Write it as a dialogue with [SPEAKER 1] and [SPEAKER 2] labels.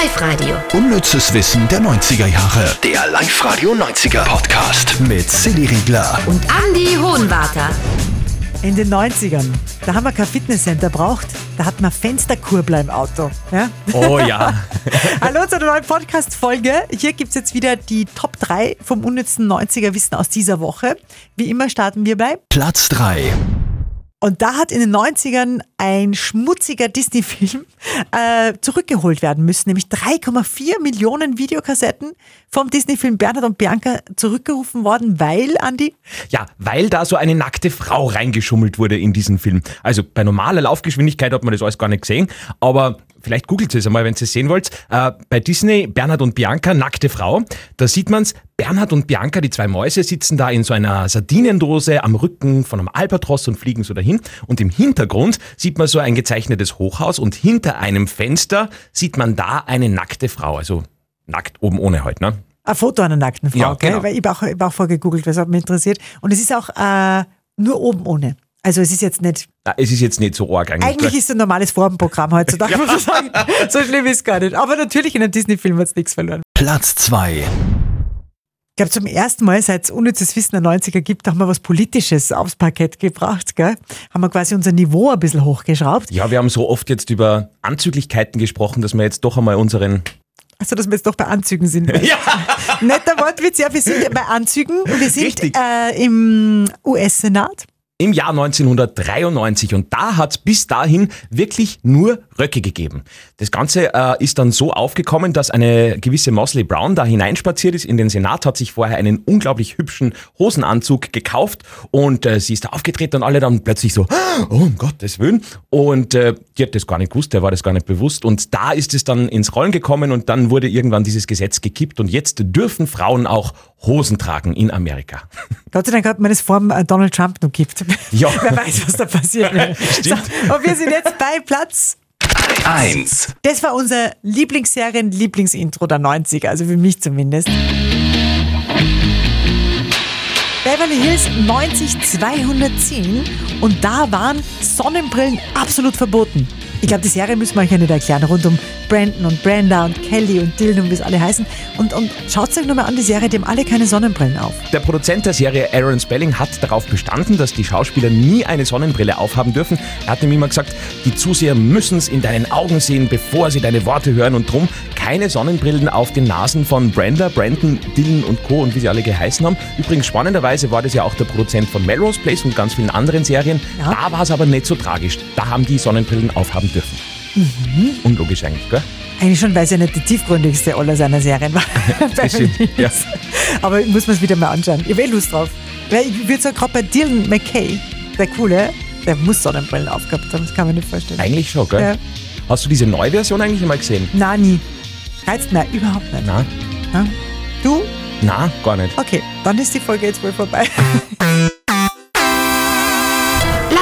[SPEAKER 1] Live-Radio.
[SPEAKER 2] Unnützes Wissen der 90er Jahre. Der Live-Radio 90er Podcast mit Silly Riegler.
[SPEAKER 1] Und Andy Hohenwarter.
[SPEAKER 3] In den 90ern, da haben wir kein Fitnesscenter braucht, da hatten wir Fensterkurbler im Auto. Ja?
[SPEAKER 4] Oh ja.
[SPEAKER 3] Hallo zu einer neuen Podcast-Folge. Hier gibt es jetzt wieder die Top 3 vom unnützen 90er Wissen aus dieser Woche. Wie immer starten wir bei
[SPEAKER 2] Platz 3.
[SPEAKER 3] Und da hat in den 90ern ein schmutziger Disney-Film äh, zurückgeholt werden müssen, nämlich 3,4 Millionen Videokassetten vom Disney-Film Bernhard und Bianca zurückgerufen worden, weil, Andi?
[SPEAKER 4] Ja, weil da so eine nackte Frau reingeschummelt wurde in diesen Film. Also bei normaler Laufgeschwindigkeit hat man das alles gar nicht gesehen, aber vielleicht googelt es einmal, wenn ihr es sehen wollt. Äh, bei Disney Bernhard und Bianca, nackte Frau, da sieht man es, Bernhard und Bianca, die zwei Mäuse, sitzen da in so einer Sardinendose am Rücken von einem Albatros und fliegen so dahin. Und im Hintergrund sieht man so ein gezeichnetes Hochhaus und hinter einem Fenster sieht man da eine nackte Frau. Also nackt oben ohne halt, ne?
[SPEAKER 3] Ein Foto einer nackten Frau,
[SPEAKER 4] Ja,
[SPEAKER 3] gell?
[SPEAKER 4] genau.
[SPEAKER 3] Weil ich habe auch, ich hab auch vorgegoogelt, was hat mich interessiert. Und es ist auch äh, nur oben ohne. Also es ist jetzt nicht,
[SPEAKER 4] Na, Es ist jetzt nicht so arg eigentlich.
[SPEAKER 3] eigentlich ist es ein normales Formenprogramm heutzutage, muss man sagen. So schlimm ist es gar nicht. Aber natürlich in einem Disney-Film hat es nichts verloren.
[SPEAKER 2] Platz 2.
[SPEAKER 3] Ich glaube, zum ersten Mal, seit es unnützes Wissen der 90er gibt, haben wir was Politisches aufs Parkett gebracht. Gell? Haben wir quasi unser Niveau ein bisschen hochgeschraubt.
[SPEAKER 4] Ja, wir haben so oft jetzt über Anzüglichkeiten gesprochen, dass wir jetzt doch einmal unseren.
[SPEAKER 3] Also, dass wir jetzt doch bei Anzügen sind.
[SPEAKER 4] Ja!
[SPEAKER 3] Netter Wortwitz, ja, wir sind bei Anzügen und wir sind
[SPEAKER 4] Richtig.
[SPEAKER 3] äh, im US-Senat.
[SPEAKER 4] Im Jahr 1993 und da hat es bis dahin wirklich nur Röcke gegeben. Das Ganze äh, ist dann so aufgekommen, dass eine gewisse Mosley Brown da hineinspaziert ist in den Senat, hat sich vorher einen unglaublich hübschen Hosenanzug gekauft und äh, sie ist da aufgetreten und alle dann plötzlich so, oh um Gottes Willen. Und äh, die hat das gar nicht gewusst, der war das gar nicht bewusst und da ist es dann ins Rollen gekommen und dann wurde irgendwann dieses Gesetz gekippt und jetzt dürfen Frauen auch Hosen tragen in Amerika.
[SPEAKER 3] Gott sei Dank hat man das vor dem, äh, Donald Trump noch gibt.
[SPEAKER 4] Ja.
[SPEAKER 3] Wer weiß, was da passiert.
[SPEAKER 4] Stimmt.
[SPEAKER 3] So, und wir sind jetzt bei Platz.
[SPEAKER 2] 1.
[SPEAKER 3] Das war unser Lieblingsserien-Lieblingsintro der 90er, also für mich zumindest. Beverly Hills 90210 und da waren Sonnenbrillen absolut verboten. Ich glaube, die Serie müssen wir euch ja nicht erklären, rund um Brandon und Brenda und Kelly und Dylan und wie es alle heißen. Und, und schaut euch nochmal an, die Serie, die haben alle keine Sonnenbrillen auf.
[SPEAKER 4] Der Produzent der Serie Aaron Spelling hat darauf bestanden, dass die Schauspieler nie eine Sonnenbrille aufhaben dürfen. Er hat nämlich immer gesagt, die Zuseher müssen es in deinen Augen sehen, bevor sie deine Worte hören und drum keine Sonnenbrillen auf den Nasen von Brenda, Brandon, Dylan und Co. und wie sie alle geheißen haben. Übrigens spannenderweise war das ja auch der Produzent von Melrose Place und ganz vielen anderen Serien.
[SPEAKER 3] Ja.
[SPEAKER 4] Da war es aber nicht so tragisch. Da haben die Sonnenbrillen aufhaben dürfen. Unlogisch eigentlich, gell?
[SPEAKER 3] Eigentlich schon, weil es ja nicht die tiefgründigste aller seiner Serien war. Beverly
[SPEAKER 4] stimmt, ja.
[SPEAKER 3] Aber ich muss mir es wieder mal anschauen. Ich habe eh Lust drauf. Weil ich würde sagen, gerade bei Dylan McKay, der Coole, der muss Sonnenbrillen aufgehabt haben. Das kann man nicht vorstellen.
[SPEAKER 4] Eigentlich schon, gell?
[SPEAKER 3] Ja.
[SPEAKER 4] Hast du diese neue Version eigentlich einmal gesehen?
[SPEAKER 3] Na, nie. Reizt mir überhaupt nicht.
[SPEAKER 4] Na,
[SPEAKER 3] Ja? Du?
[SPEAKER 4] na, gar nicht.
[SPEAKER 3] Okay, dann ist die Folge jetzt wohl vorbei.